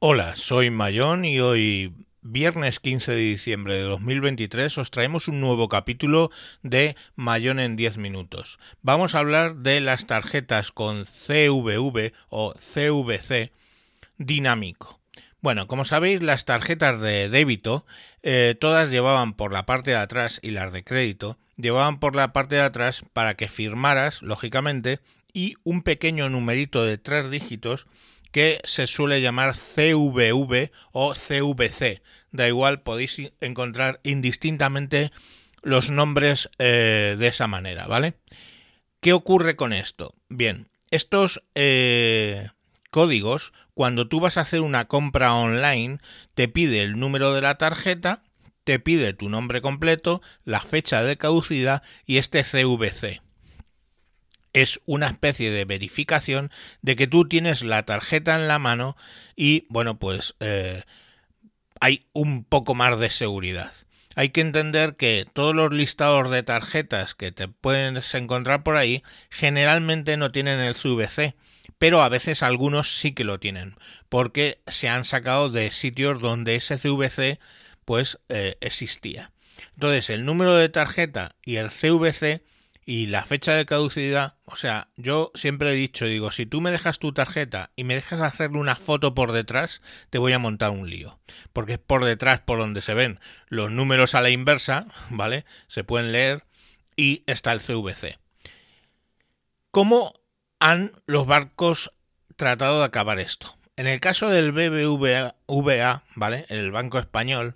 Hola, soy Mayón y hoy, viernes 15 de diciembre de 2023, os traemos un nuevo capítulo de Mayón en 10 minutos. Vamos a hablar de las tarjetas con CVV o CVC dinámico. Bueno, como sabéis, las tarjetas de débito eh, todas llevaban por la parte de atrás y las de crédito llevaban por la parte de atrás para que firmaras, lógicamente, y un pequeño numerito de tres dígitos que se suele llamar CVV o CVC. Da igual, podéis encontrar indistintamente los nombres eh, de esa manera, ¿vale? ¿Qué ocurre con esto? Bien, estos eh, códigos, cuando tú vas a hacer una compra online, te pide el número de la tarjeta, te pide tu nombre completo, la fecha de caducidad y este CVC es una especie de verificación de que tú tienes la tarjeta en la mano y bueno pues eh, hay un poco más de seguridad. Hay que entender que todos los listados de tarjetas que te puedes encontrar por ahí generalmente no tienen el CVC, pero a veces algunos sí que lo tienen, porque se han sacado de sitios donde ese CVC pues eh, existía. Entonces el número de tarjeta y el CVC y la fecha de caducidad, o sea, yo siempre he dicho, digo, si tú me dejas tu tarjeta y me dejas hacerle una foto por detrás, te voy a montar un lío. Porque es por detrás por donde se ven los números a la inversa, ¿vale? Se pueden leer y está el CVC. ¿Cómo han los barcos tratado de acabar esto? En el caso del BBVA, ¿vale? El Banco Español,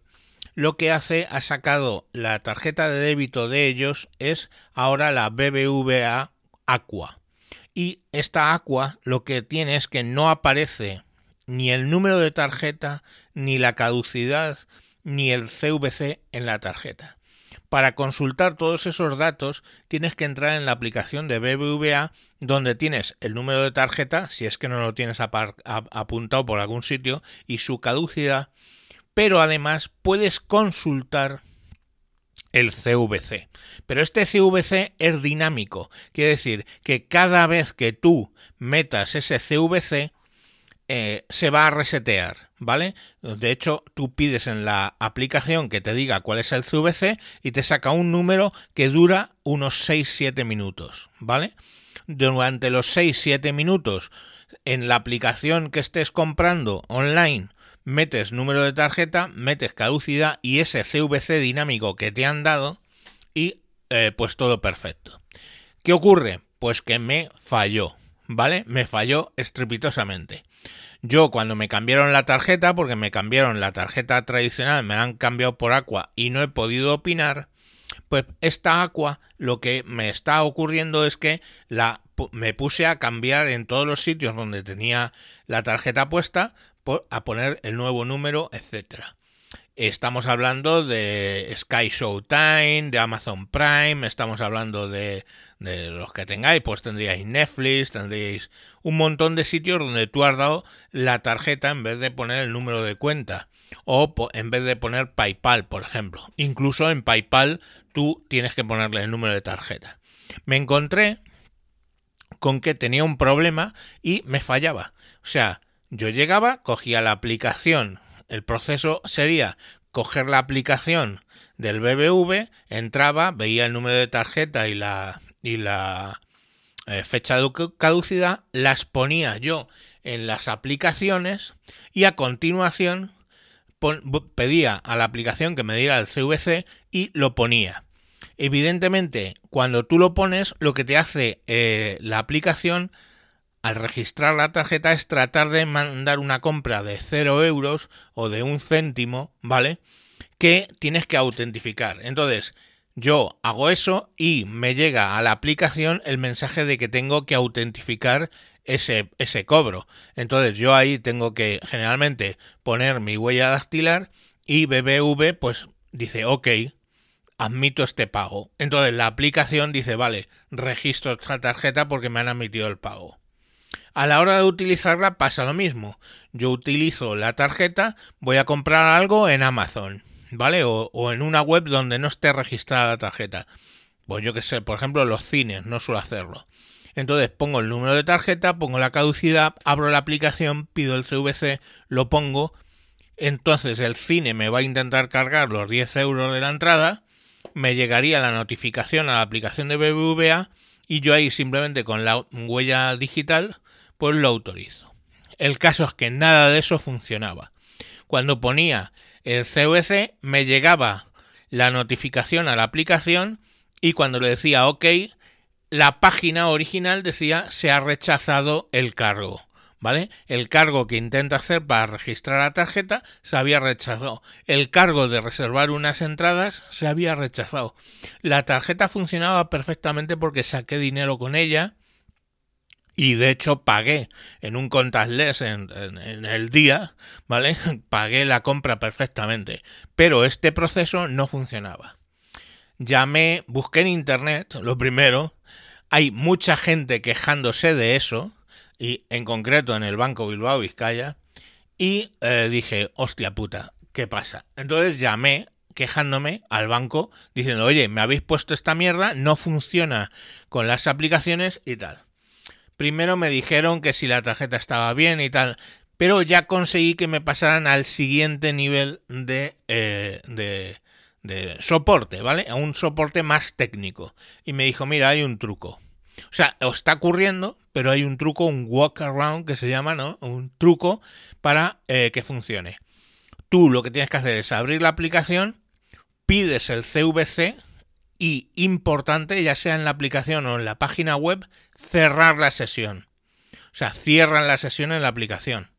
lo que hace, ha sacado la tarjeta de débito de ellos, es ahora la BBVA Aqua. Y esta Aqua lo que tiene es que no aparece ni el número de tarjeta, ni la caducidad, ni el CVC en la tarjeta. Para consultar todos esos datos tienes que entrar en la aplicación de BBVA donde tienes el número de tarjeta, si es que no lo tienes apuntado por algún sitio, y su caducidad pero además puedes consultar el CVC. Pero este CVC es dinámico, quiere decir que cada vez que tú metas ese CVC, eh, se va a resetear, ¿vale? De hecho, tú pides en la aplicación que te diga cuál es el CVC y te saca un número que dura unos 6-7 minutos, ¿vale? Durante los 6-7 minutos en la aplicación que estés comprando online metes número de tarjeta, metes caducidad y ese CVC dinámico que te han dado y eh, pues todo perfecto. ¿Qué ocurre? Pues que me falló, ¿vale? Me falló estrepitosamente. Yo cuando me cambiaron la tarjeta, porque me cambiaron la tarjeta tradicional, me la han cambiado por Aqua y no he podido opinar, pues esta Aqua lo que me está ocurriendo es que la me puse a cambiar en todos los sitios donde tenía la tarjeta puesta, a poner el nuevo número, etcétera. Estamos hablando de Sky Showtime, de Amazon Prime, estamos hablando de, de, los que tengáis, pues tendríais Netflix, tendríais un montón de sitios donde tú has dado la tarjeta en vez de poner el número de cuenta o en vez de poner PayPal, por ejemplo. Incluso en PayPal tú tienes que ponerle el número de tarjeta. Me encontré con que tenía un problema y me fallaba. O sea, yo llegaba, cogía la aplicación, el proceso sería coger la aplicación del BBV, entraba, veía el número de tarjeta y la, y la eh, fecha de caducidad, las ponía yo en las aplicaciones y a continuación pedía a la aplicación que me diera el CVC y lo ponía. Evidentemente, cuando tú lo pones, lo que te hace eh, la aplicación al registrar la tarjeta es tratar de mandar una compra de 0 euros o de un céntimo, ¿vale? Que tienes que autentificar. Entonces, yo hago eso y me llega a la aplicación el mensaje de que tengo que autentificar ese, ese cobro. Entonces yo ahí tengo que generalmente poner mi huella dactilar y BBV pues dice ok, admito este pago. Entonces la aplicación dice vale, registro esta tarjeta porque me han admitido el pago. A la hora de utilizarla pasa lo mismo. Yo utilizo la tarjeta, voy a comprar algo en Amazon, ¿vale? O, en una web donde no esté registrada la tarjeta. Pues yo que sé, por ejemplo, los cines, no suelo hacerlo. Entonces pongo el número de tarjeta, pongo la caducidad, abro la aplicación, pido el CVC, lo pongo. Entonces el cine me va a intentar cargar los 10 euros de la entrada, me llegaría la notificación a la aplicación de BBVA y yo ahí simplemente con la huella digital pues lo autorizo. El caso es que nada de eso funcionaba. Cuando ponía el CVC me llegaba la notificación a la aplicación y cuando le decía OK, la página original decía se ha rechazado el cargo. ¿Vale? El cargo que intenta hacer para registrar la tarjeta se había rechazado. El cargo de reservar unas entradas se había rechazado. La tarjeta funcionaba perfectamente porque saqué dinero con ella y de hecho pagué en un contactless en, el día, ¿vale? pagué la compra perfectamente. Pero este proceso no funcionaba. Llamé, busqué en internet, lo primero, hay mucha gente quejándose de eso, y en concreto en el Banco Bilbao Vizcaya, y eh, dije, hostia puta, ¿qué pasa? Entonces llamé quejándome al banco diciendo, oye, me habéis puesto esta mierda, no funciona con las aplicaciones y tal. Primero me dijeron que si la tarjeta estaba bien y tal, pero ya conseguí que me pasaran al siguiente nivel de, eh, de, de soporte, ¿vale? A un soporte más técnico. Y me dijo, mira, hay un truco. O sea, está ocurriendo, pero hay un truco, un walk around que se llama, ¿no? Un truco para eh, que funcione. Tú lo que tienes que hacer es abrir la aplicación, pides el CVC y, importante, ya sea en la aplicación o en la página web, cerrar la sesión. O sea, cierran la sesión en la aplicación,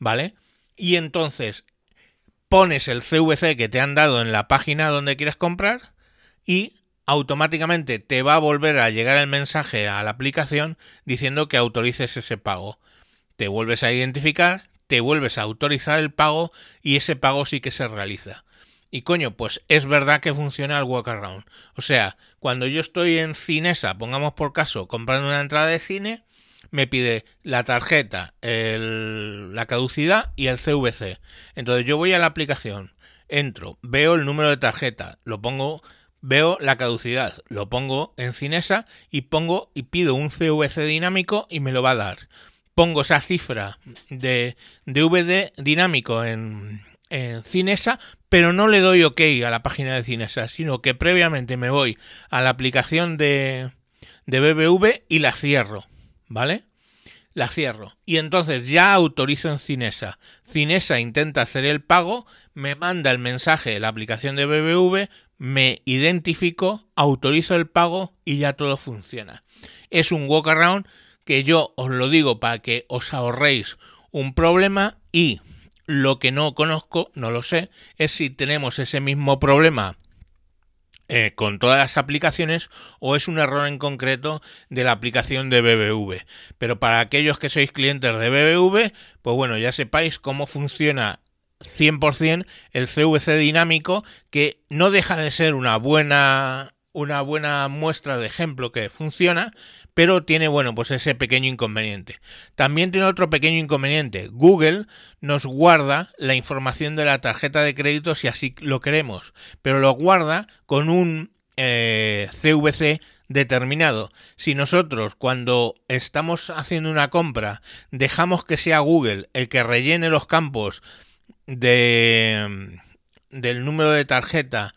¿vale? Y entonces pones el CVC que te han dado en la página donde quieres comprar y automáticamente te va a volver a llegar el mensaje a la aplicación diciendo que autorices ese pago. Te vuelves a identificar, te vuelves a autorizar el pago y ese pago sí que se realiza. Y coño, pues es verdad que funciona el walkaround. O sea, cuando yo estoy en Cinesa, pongamos por caso, comprando una entrada de cine, me pide la tarjeta, la caducidad y el CVC. Entonces yo voy a la aplicación, entro, veo el número de tarjeta, lo pongo veo la caducidad, lo pongo en Cinesa y pongo y pido un CVC dinámico y me lo va a dar. Pongo esa cifra de DVD dinámico en, en Cinesa, pero no le doy OK a la página de Cinesa, sino que previamente me voy a la aplicación de, de BBV y la cierro, ¿vale? La cierro. Y entonces ya autorizo en Cinesa. Cinesa intenta hacer el pago, me manda el mensaje de la aplicación de BBV, me identifico, autorizo el pago y ya todo funciona. Es un walkaround que yo os lo digo para que os ahorréis un problema y lo que no conozco, no lo sé, es si tenemos ese mismo problema eh, con todas las aplicaciones o es un error en concreto de la aplicación de BBV. Pero para aquellos que sois clientes de BBV, pues bueno, ya sepáis cómo funciona 100% el CVC dinámico, que no deja de ser una buena, una buena muestra de ejemplo que funciona, pero tiene, bueno, pues ese pequeño inconveniente. También tiene otro pequeño inconveniente. Google nos guarda la información de la tarjeta de crédito si así lo queremos, pero lo guarda con un eh, CVC determinado. Si nosotros cuando estamos haciendo una compra dejamos que sea Google el que rellene los campos de, del número de tarjeta,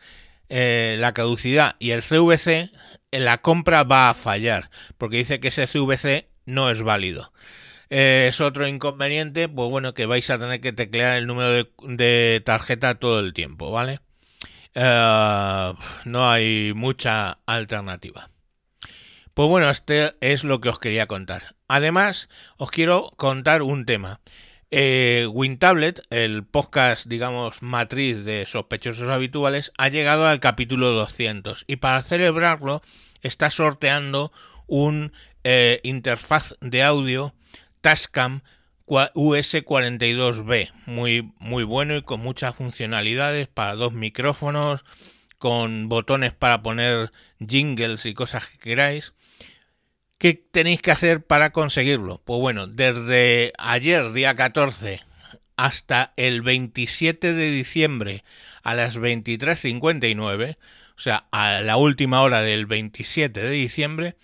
eh, la caducidad y el CVC, la compra va a fallar, porque dice que ese CVC no es válido. Eh, es otro inconveniente, pues bueno, que vais a tener que teclear el número de, tarjeta todo el tiempo, ¿vale? Eh, no hay mucha alternativa. Pues bueno, este es lo que os quería contar. Además, os quiero contar un tema. Eh, WinTablet, el podcast, digamos, matriz de sospechosos habituales, ha llegado al capítulo 200 y para celebrarlo está sorteando un eh, interfaz de audio Tascam US42B, muy, muy bueno y con muchas funcionalidades para dos micrófonos, con botones para poner jingles y cosas que queráis. ¿Qué tenéis que hacer para conseguirlo? Pues bueno, desde ayer, día 14, hasta el 27 de diciembre a las 23.59, o sea, a la última hora del 27 de diciembre,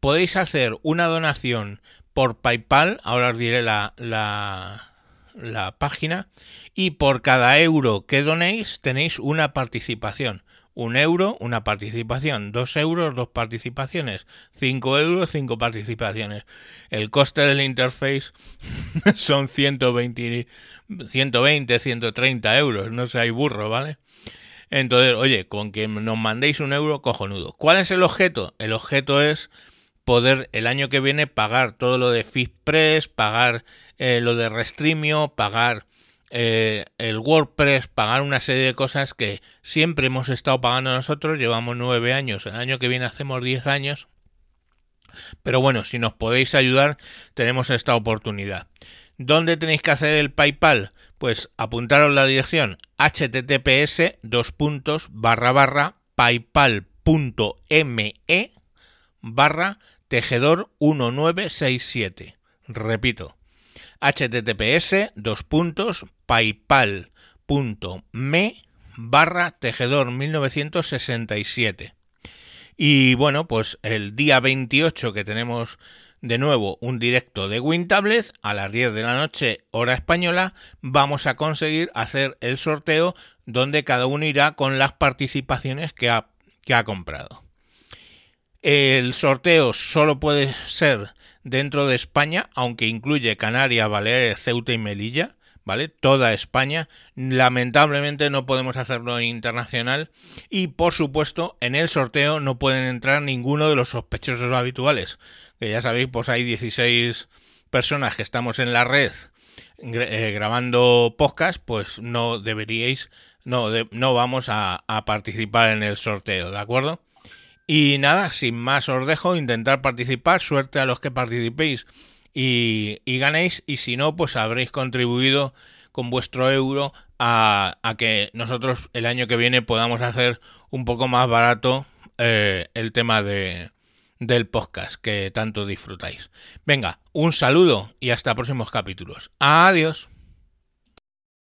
podéis hacer una donación por PayPal, ahora os diré la, la, la página, y por cada euro que donéis tenéis una participación. Un euro, una participación. Dos euros, dos participaciones. Cinco euros, cinco participaciones. El coste del interface son 120, 120, 130 euros. No seáis burro, ¿vale? Entonces, oye, con que nos mandéis un euro, cojonudo. ¿Cuál es el objeto? El objeto es poder el año que viene pagar todo lo de FitPress, pagar eh, lo de Restreamio, pagar eh, el WordPress, pagar una serie de cosas que siempre hemos estado pagando nosotros, llevamos nueve años, el año que viene hacemos diez años, pero bueno, si nos podéis ayudar, tenemos esta oportunidad. ¿Dónde tenéis que hacer el PayPal? Pues apuntaros la dirección https dos puntos barra barra paypal.me barra tejedor 1967. Repito, https dos puntos paypal.me barra tejedor 1967. Y bueno, pues el día 28 que tenemos de nuevo un directo de WinTablet a las 10 de la noche hora española, vamos a conseguir hacer el sorteo donde cada uno irá con las participaciones que ha, que ha comprado. El sorteo solo puede ser dentro de España, aunque incluye Canarias, Baleares, Ceuta y Melilla, ¿vale? Toda España. Lamentablemente no podemos hacerlo en internacional y por supuesto en el sorteo no pueden entrar ninguno de los sospechosos habituales. Que ya sabéis, pues hay 16 personas que estamos en la red eh, grabando podcast, pues no deberíais, no, no vamos a participar en el sorteo, ¿de acuerdo? Y nada, sin más os dejo, intentar participar, suerte a los que participéis y, ganéis y si no, pues habréis contribuido con vuestro euro a, que nosotros el año que viene podamos hacer un poco más barato eh, el tema de, del podcast que tanto disfrutáis. Venga, un saludo y hasta próximos capítulos. Adiós.